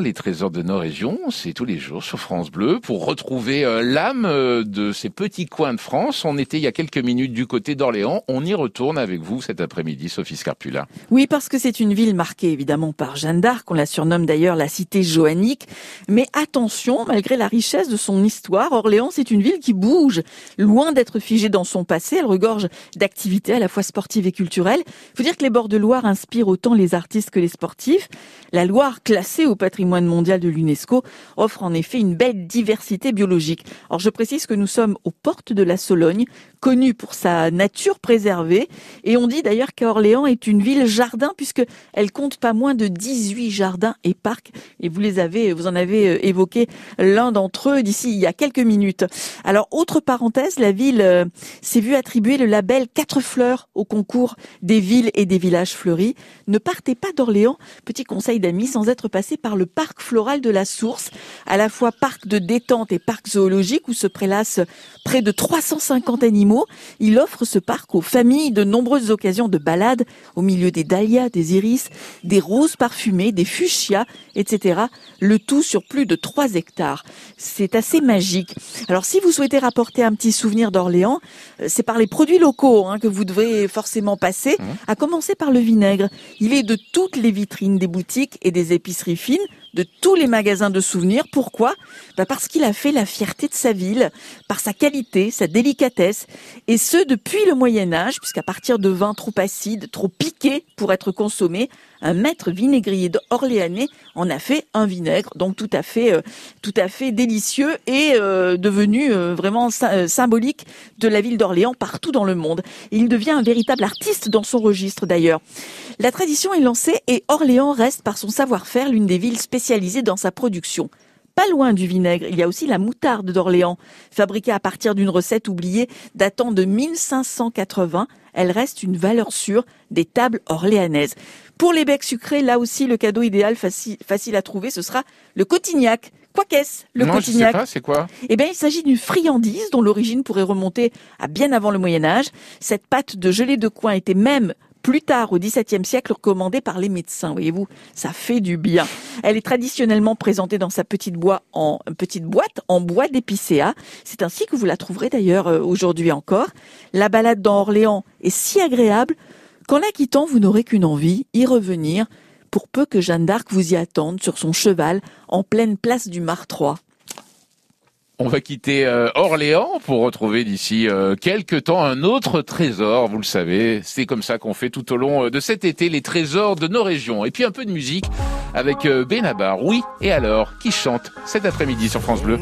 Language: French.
les trésors de nos régions, c'est tous les jours sur France Bleu pour retrouver euh, l'âme euh, de ces petits coins de France. On était il y a quelques minutes du côté d'Orléans. On y retourne avec vous cet après-midi, Sophie Scarpula. Oui, parce que c'est une ville marquée évidemment par Jeanne d'Arc. On la surnomme d'ailleurs la cité joannique. Mais attention, malgré la richesse de son histoire, Orléans, c'est une ville qui bouge. Loin d'être figée dans son passé, elle regorge d'activités à la fois sportives et culturelles. Il faut dire que les bords de Loire inspirent autant les artistes que les sportifs. La Loire, classée au patrimoine mondial de l'UNESCO, offre en effet une belle diversité biologique. Alors je précise que nous sommes aux portes de la Sologne, connue pour sa nature préservée, et on dit d'ailleurs qu'Orléans est une ville jardin puisque elle compte pas moins de 18 jardins et parcs, et vous les avez, vous en avez euh, évoqué l'un d'entre eux d'ici il y a quelques minutes. Alors autre parenthèse, la ville euh, s'est vue attribuer le label 4 fleurs au concours des villes et des villages fleuris. Ne partez pas d'Orléans, petit conseil d'amis, sans être passé par le parc floral de la Source, à la fois parc de détente et parc zoologique où se prélassent près de 350 animaux. Il offre ce parc aux familles de nombreuses occasions de balade au milieu des dahlias, des iris, des roses parfumées, des fuchsias, etc. Le tout sur plus de 3 hectares. C'est assez magique. Alors si vous souhaitez rapporter un petit souvenir d'Orléans, euh, c'est par les produits locaux hein, que vous devrez forcément passer, Mmh. à commencer par le vinaigre. Il est de toutes les vitrines des boutiques et des épiceries fines, de tous les magasins de souvenirs. Pourquoi? Bah Parce qu'il a fait la fierté de sa ville, par sa qualité, sa délicatesse, et ce depuis le Moyen Âge, puisqu'à partir de vins trop acides, trop piqués pour être consommés, un maître vinaigrier orléanais en a fait un vinaigre, donc tout à fait, euh, tout à fait délicieux et euh, devenu euh, vraiment euh, symbolique de la ville d'Orléans partout dans le monde. Il devient un véritable artiste dans son registre d'ailleurs. La tradition est lancée et Orléans reste par son savoir-faire l'une des villes spécialisées dans sa production. Pas loin du vinaigre, il y a aussi la moutarde d'Orléans, fabriquée à partir d'une recette oubliée datant de 1580. Elle reste une valeur sûre des tables orléanaises. Pour les becs sucrés, là aussi, le cadeau idéal facile, facile à trouver, ce sera le cotignac. Quoi qu'est-ce, le non, je sais cotignac pas, c'est quoi? Eh bien, il s'agit d'une friandise dont l'origine pourrait remonter à bien avant le Moyen Âge. Cette pâte de gelée de coin était même plus tard, au XVIIe siècle, recommandée par les médecins. Voyez-vous, ça fait du bien. Elle est traditionnellement présentée dans sa petite, boîte en, boîte en bois d'épicéa. C'est ainsi que vous la trouverez d'ailleurs euh, aujourd'hui encore. La balade dans Orléans est si agréable qu'en la quittant, vous n'aurez qu'une envie, y revenir, pour peu que Jeanne d'Arc vous y attende sur son cheval en pleine place du Martroi. On va quitter euh, Orléans pour retrouver d'ici euh, quelques temps un autre trésor. Vous le savez, c'est comme ça qu'on fait tout au long euh, de cet été les trésors de nos régions. Et puis un peu de musique avec Benabar. Oui, et alors, qui chante cet après-midi sur France Bleu?